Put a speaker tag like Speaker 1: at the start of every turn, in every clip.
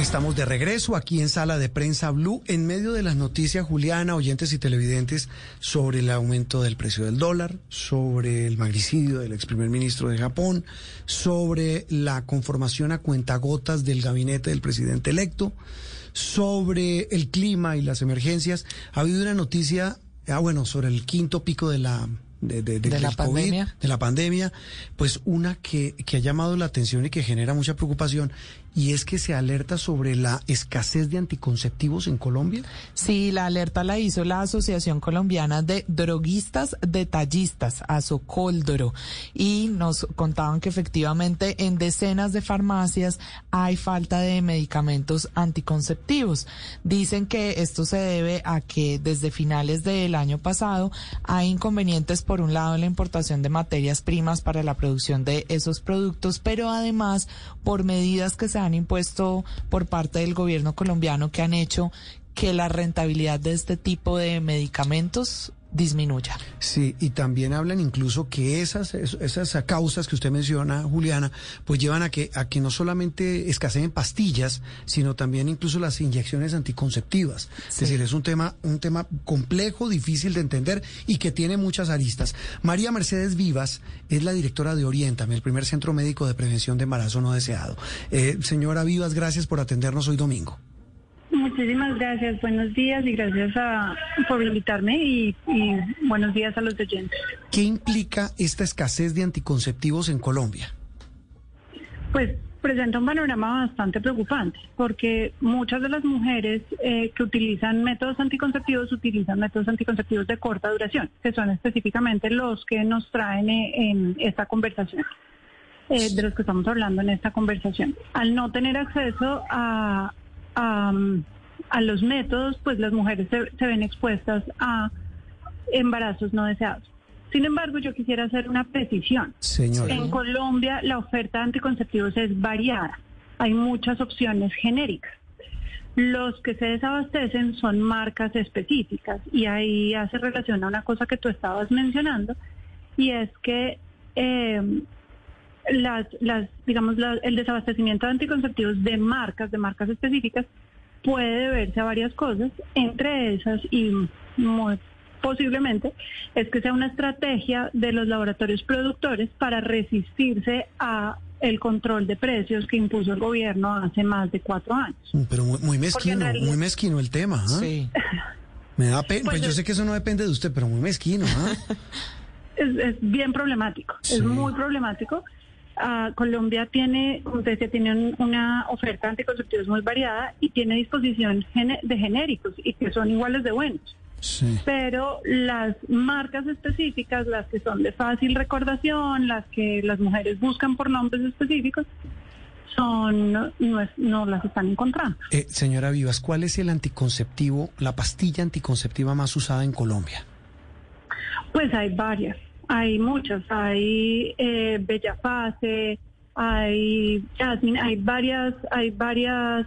Speaker 1: Estamos de regreso aquí en Sala de Prensa Blue, en medio de las noticias, Juliana, oyentes y televidentes, sobre el aumento del precio del dólar, sobre el magnicidio del ex primer ministro de Japón, sobre la conformación a cuentagotas del gabinete del presidente electo, sobre el clima y las emergencias. Ha habido una noticia, ah, bueno, sobre el quinto pico de la de, de, de,
Speaker 2: ¿De la
Speaker 1: COVID,
Speaker 2: pandemia?
Speaker 1: de la pandemia, pues una que, que ha llamado la atención y que genera mucha preocupación, y es que se alerta sobre la escasez de anticonceptivos en Colombia.
Speaker 2: Sí, la alerta la hizo la Asociación Colombiana de Droguistas Detallistas, Asocoldoro, y nos contaban que efectivamente en decenas de farmacias hay falta de medicamentos anticonceptivos. Dicen que esto se debe a que desde finales del año pasado hay inconvenientes por un lado en la importación de materias primas para la producción de esos productos, pero además por medidas que se han impuesto por parte del gobierno colombiano que han hecho que la rentabilidad de este tipo de medicamentos disminuya.
Speaker 1: Sí, y también hablan incluso que esas, es- esas causas que usted menciona, Juliana, pues llevan a que, a que no solamente escaseen pastillas, sino también incluso las inyecciones anticonceptivas. Es decir, es un tema, un tema complejo, difícil de entender y que tiene muchas aristas. María Mercedes Vivas es la directora de Orientame, el primer centro médico de prevención de embarazo no deseado. Eh, señora Vivas, gracias por atendernos hoy domingo.
Speaker 3: Muchísimas gracias, buenos días y gracias a, por invitarme y, y buenos días a los oyentes.
Speaker 1: ¿Qué implica esta escasez de anticonceptivos en Colombia?
Speaker 3: Pues presenta un panorama bastante preocupante porque muchas de las mujeres eh, que utilizan métodos anticonceptivos utilizan métodos anticonceptivos de corta duración, que son específicamente los que nos traen eh, en esta conversación. eh, de los que estamos hablando en esta conversación. Al no tener acceso a, a, a los métodos, pues las mujeres se, se ven expuestas a embarazos no deseados. Sin embargo, yo quisiera hacer una precisión.
Speaker 1: Señora.
Speaker 3: En Colombia la oferta de anticonceptivos es variada. Hay muchas opciones genéricas. Los que se desabastecen son marcas específicas y ahí hace relación a una cosa que tú estabas mencionando y es que eh, las, las, digamos, la- el desabastecimiento de anticonceptivos de marcas, de marcas específicas, puede deberse a varias cosas, entre esas y muy posiblemente es que sea una estrategia de los laboratorios productores para resistirse a el control de precios que impuso el gobierno hace más de cuatro años.
Speaker 1: Mm, Pero muy, muy mezquino,
Speaker 3: realidad-
Speaker 1: muy mezquino el tema. ¿ah?
Speaker 2: Sí.
Speaker 1: Me da pena. Pues,
Speaker 3: Pues
Speaker 1: yo
Speaker 3: es-
Speaker 1: sé que eso no depende de usted, pero muy mezquino. ¿ah?
Speaker 3: es, es bien problemático,
Speaker 1: Sí.
Speaker 3: es muy problemático. Ah, Colombia tiene, como te decía, tiene un- una oferta de anticonceptivos muy variada y tiene disposición de genéricos y que son iguales de buenos.
Speaker 1: Sí.
Speaker 3: Pero las marcas específicas, las que son de fácil recordación, las que las mujeres buscan por nombres específicos, son no, es- no las están encontrando.
Speaker 1: Eh, señora Vivas, ¿cuál es el anticonceptivo, la pastilla anticonceptiva más usada en Colombia?
Speaker 3: Pues hay varias, hay muchas, hay eh, Bella Fase, hay Jasmine, hay varias, hay varias,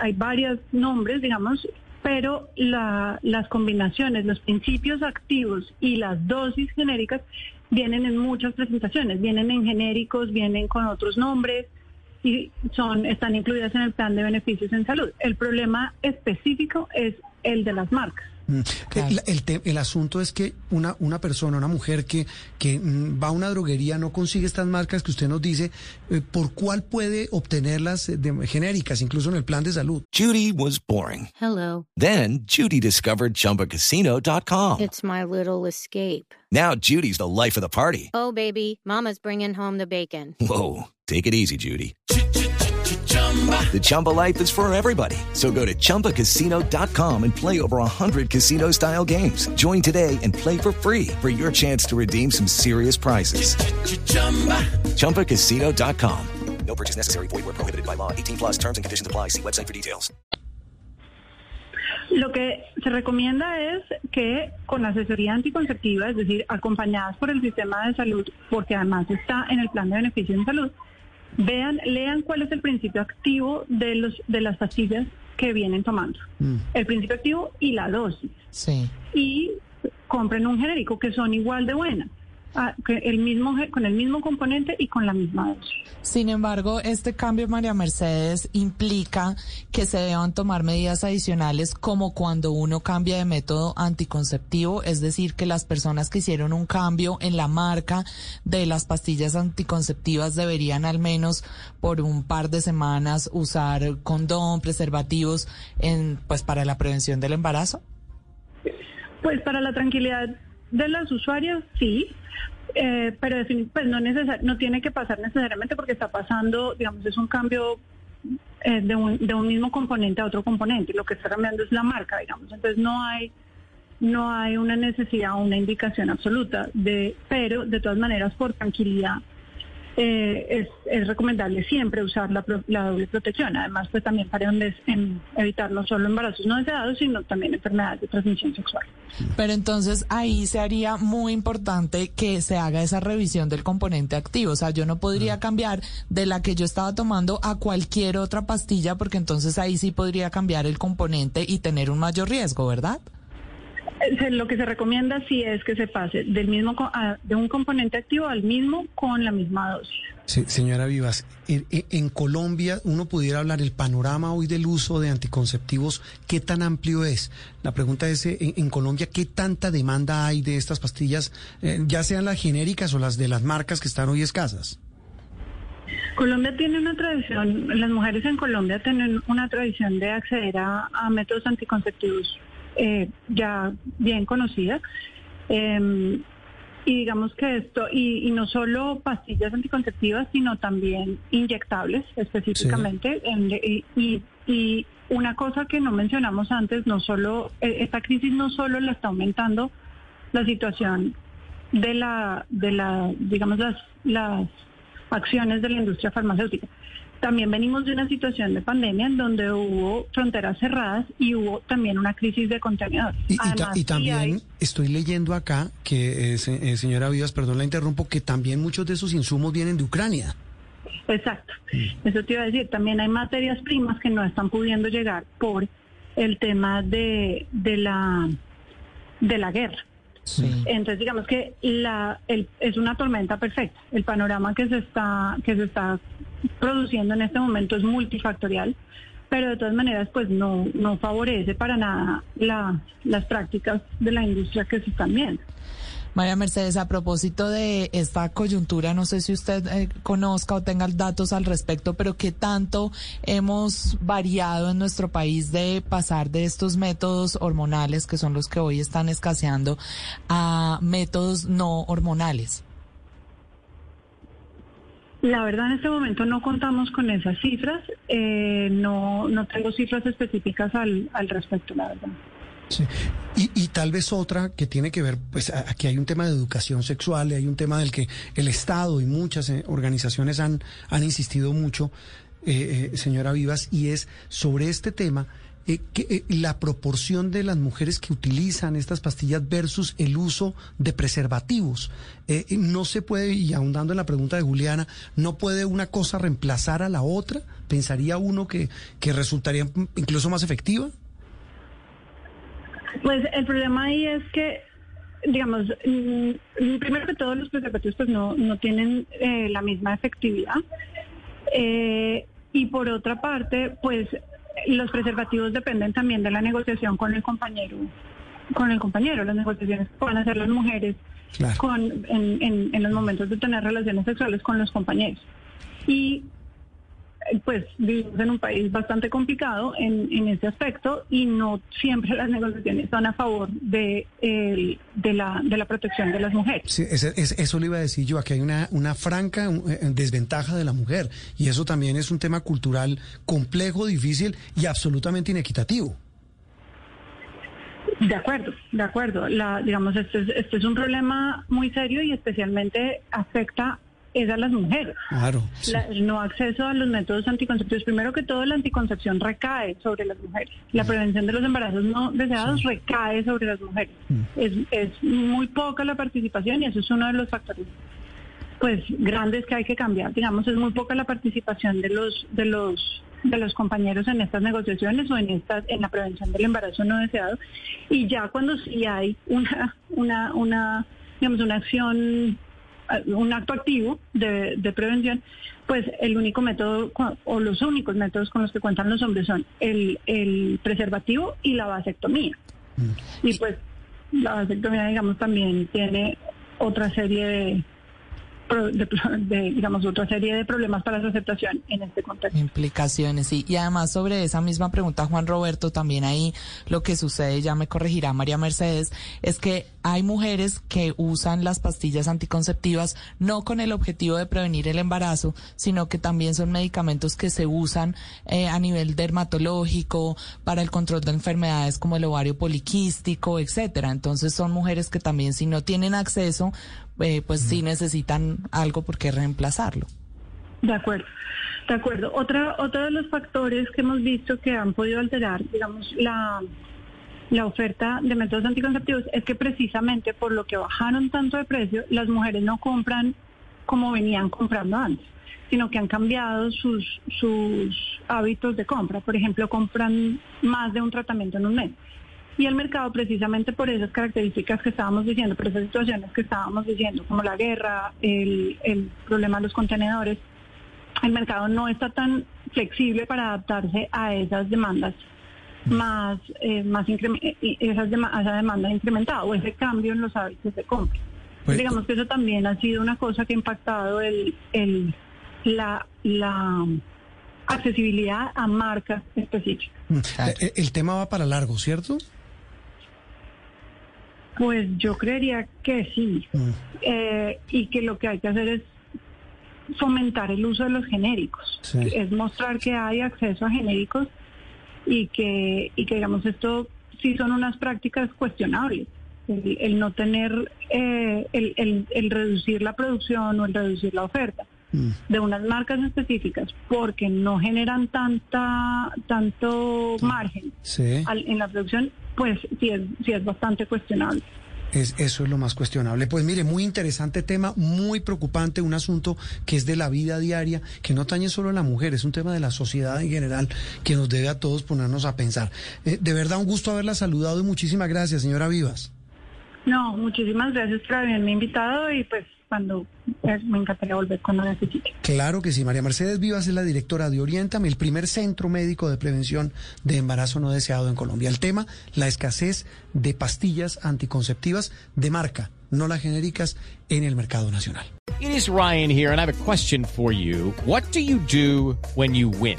Speaker 3: hay varios nombres, digamos, pero la- las combinaciones, los principios activos y las dosis genéricas vienen en muchas presentaciones, vienen en genéricos, vienen con otros nombres y son están incluidas en el plan de beneficios en salud. El problema específico es el de las marcas.
Speaker 1: Mm,
Speaker 2: Claro.
Speaker 1: El, el el asunto es que una, una persona, una mujer que, que mm, va a una droguería, no consigue estas marcas que usted nos dice, eh, ¿por cuál puede obtenerlas eh, de, genéricas, incluso en el plan de salud?
Speaker 4: Judy was boring.
Speaker 5: Hello.
Speaker 4: Then Judy discovered ChumbaCasino.com.
Speaker 5: It's my little escape.
Speaker 4: Now Judy's the life of the party.
Speaker 5: Oh, baby, Mama's bringing home the bacon.
Speaker 4: Whoa, take it easy, Judy. The Chumba life is for everybody. So go to ChumbaCasino.com and play over 100 casino style games. Join today and play for free for your chance to redeem some serious prizes. ChumbaCasino.com. No purchase necessary. Void where prohibited by law. 18 plus terms and conditions apply. See website for details.
Speaker 3: Lo que se recomienda es que con asesoría anticonceptiva, es decir, acompañadas por el sistema de salud, porque además está en el plan de beneficio en salud, vean, lean cuál es el principio activo de los de las pastillas que vienen tomando. El principio activo y la dosis.
Speaker 2: Sí.
Speaker 3: Y compren un genérico que son igual de buenas. Ah, el mismo, con el mismo componente y con la misma dosis.
Speaker 2: Sin embargo, este cambio, María Mercedes, implica que se deban tomar medidas adicionales como cuando uno cambia de método anticonceptivo, es decir, que las personas que hicieron un cambio en la marca de las pastillas anticonceptivas deberían al menos por un par de semanas usar condón, preservativos, en, pues para la prevención del embarazo.
Speaker 3: Pues para la tranquilidad de los usuarios, sí. Eh, pero pues no, necesar- no tiene que pasar necesariamente porque está pasando, digamos, es un cambio eh, de, un, de un mismo componente a otro componente. Lo que está cambiando es la marca, digamos. Entonces no hay no hay una necesidad o una indicación absoluta de, pero de todas maneras por tranquilidad eh, es, es recomendable siempre usar la, pro- la doble protección. Además, pues también para donde en evitar no solo embarazos no deseados, sino también enfermedades de transmisión sexual.
Speaker 2: Pero entonces ahí se haría muy importante que se haga esa revisión del componente activo. O sea, yo no podría cambiar de la que yo estaba tomando a cualquier otra pastilla porque entonces ahí sí podría cambiar el componente y tener un mayor riesgo, ¿verdad?
Speaker 3: Lo que se recomienda sí es que se pase del mismo de un componente activo al mismo con la misma dosis.
Speaker 1: Sí, señora Vivas, en, Colombia uno pudiera hablar el panorama hoy del uso de anticonceptivos, ¿qué tan amplio es? La pregunta es, eh, en, en Colombia, ¿qué tanta demanda hay de estas pastillas, eh, ya sean las genéricas o las de las marcas que están hoy escasas?
Speaker 3: Colombia tiene una tradición, las mujeres en Colombia tienen una tradición de acceder a, a métodos anticonceptivos eh, ya bien conocida. Eh, y digamos que esto, y, y no solo pastillas anticonceptivas, sino también inyectables específicamente. En- y, y- y una cosa que no mencionamos antes, no solo, eh, esta crisis no solo la está aumentando la situación de la, de la, digamos, las, las acciones de la industria farmacéutica. También venimos de una situación de pandemia en donde hubo fronteras cerradas y hubo también una crisis de contenedores.
Speaker 1: Y, y ta-
Speaker 3: Además,
Speaker 1: y
Speaker 3: sí
Speaker 1: también
Speaker 3: hay-
Speaker 1: estoy leyendo acá que, eh, eh, señora Vivas, perdón la interrumpo, que también muchos de esos insumos vienen de Ucrania.
Speaker 3: Exacto. Eso te iba a decir. También hay materias primas que no están pudiendo llegar por el tema de, de la de la guerra.
Speaker 2: Sí.
Speaker 3: Entonces, digamos que la, el- es una tormenta perfecta. El panorama que se está que se está produciendo en este momento es multifactorial, pero de todas maneras, pues no no favorece para nada la, las prácticas de la industria que se están viendo.
Speaker 2: María Mercedes, a propósito de esta coyuntura, no sé si usted eh, conozca o tenga datos al respecto, pero qué tanto hemos variado en nuestro país de pasar de estos métodos hormonales, que son los que hoy están escaseando, a métodos no hormonales.
Speaker 3: La verdad, en este momento no contamos con esas cifras. eh, no, no tengo cifras específicas al, al respecto, la verdad.
Speaker 1: Sí. Y, y tal vez otra que tiene que ver, pues aquí hay un tema de educación sexual, y hay un tema del que el Estado y muchas eh, organizaciones han, han insistido mucho, eh, eh, señora Vivas, y es sobre este tema, eh, que, la proporción de las mujeres que utilizan estas pastillas versus el uso de preservativos. No se puede, y ahondando en la pregunta de Juliana, no puede una cosa reemplazar a la otra. ¿Pensaría uno que, que resultaría incluso más efectiva?
Speaker 3: Pues el problema ahí es que, digamos, mm, primero que todo los preservativos pues no, no tienen eh, la misma efectividad. Eh, y por otra parte, pues los preservativos dependen también de la negociación con el compañero, con el compañero, las negociaciones que puedan hacer las mujeres
Speaker 1: Claro.
Speaker 3: con, en, en- en los momentos de tener relaciones sexuales con los compañeros. Y pues vivimos en un país bastante complicado en, en ese aspecto y no siempre las negociaciones están a favor de, el- de, la, de la protección de las mujeres.
Speaker 1: Sí, ese- es- eso le iba a decir yo, aquí hay una, una franca eh, desventaja de la mujer y eso también es un tema cultural complejo, difícil y absolutamente inequitativo.
Speaker 3: De acuerdo, de acuerdo. La, digamos, este es, este es un problema muy serio y especialmente afecta es a las mujeres.
Speaker 1: Claro. sí.
Speaker 3: La- el no acceso a los métodos anticonceptivos. Primero que todo, la anticoncepción recae sobre las mujeres. La prevención de los embarazos no deseados recae sobre las mujeres. Es, es muy poca la participación y eso es uno de los factores pues grandes que hay que cambiar. Digamos, es muy poca la participación de los de los de los compañeros en estas negociaciones o en estas en la prevención del embarazo no deseado y ya cuando sí hay una una una digamos una acción un acto activo de, de prevención, pues el único método o los únicos métodos con los que cuentan los hombres son el, el preservativo y la vasectomía. Y pues la vasectomía, digamos, también tiene otra serie de, de, digamos, otra serie de problemas para su aceptación en este contexto.
Speaker 2: Implicaciones, sí. Y además sobre esa misma pregunta, Juan Roberto, también ahí lo que sucede, ya me corregirá María Mercedes, es que hay mujeres que usan las pastillas anticonceptivas no con el objetivo de prevenir el embarazo, sino que también son medicamentos que se usan eh, a nivel dermatológico para el control de enfermedades como el ovario poliquístico, etcétera. Entonces son mujeres que también si no tienen acceso, eh, pues sí necesitan algo por qué reemplazarlo.
Speaker 3: De acuerdo, de acuerdo. Otra, otro de los factores que hemos visto que han podido alterar, digamos, la, la oferta de métodos anticonceptivos es que precisamente por lo que bajaron tanto de precio, las mujeres no compran como venían comprando antes, sino que han cambiado sus, sus hábitos de compra. Por ejemplo, compran más de un tratamiento en un mes. Y el mercado, precisamente por esas características que estábamos diciendo, por esas situaciones que estábamos diciendo, como la guerra, el, el problema de los contenedores, el mercado no está tan flexible para adaptarse a esas demandas más, eh, más eh, y esas a esa demanda incrementada o ese cambio en los hábitos de compra.
Speaker 1: Pues-
Speaker 3: Digamos que eso también ha sido una cosa que ha impactado el, el, la, la accesibilidad a marcas específicas.
Speaker 1: Mm. Eh, El tema va para largo, ¿cierto?
Speaker 3: Pues yo creería que sí.
Speaker 1: Mm.
Speaker 3: Eh, y que lo que hay que hacer es fomentar el uso de los genéricos.
Speaker 1: Sí.
Speaker 3: Es mostrar que hay acceso a genéricos y que, y que digamos, esto sí son unas prácticas cuestionables. El, el no tener, eh, el, el- el reducir la producción o el reducir la oferta
Speaker 1: Mm.
Speaker 3: de unas marcas específicas porque no generan tanta tanto margen
Speaker 1: Sí.
Speaker 3: al- en la producción, pues sí es, sí es bastante cuestionable.
Speaker 1: Es, eso es lo más cuestionable. Pues mire, muy interesante tema, muy preocupante, un asunto que es de la vida diaria, que no atañe solo a la mujer, es un tema de la sociedad en general que nos debe a todos ponernos a pensar. Eh, de verdad, un gusto haberla saludado y muchísimas gracias, señora Vivas.
Speaker 3: No, muchísimas gracias por haberme invitado y pues cuando pues, me encantaría volver cuando necesite.
Speaker 1: Claro que sí, María Mercedes Vivas es la directora de Orientame, el primer centro médico de prevención de embarazo no deseado en Colombia. El tema, la escasez de pastillas anticonceptivas de marca, no las genéricas, en el mercado nacional.
Speaker 6: It is Ryan here, and I have a question for you. What do you do when you win?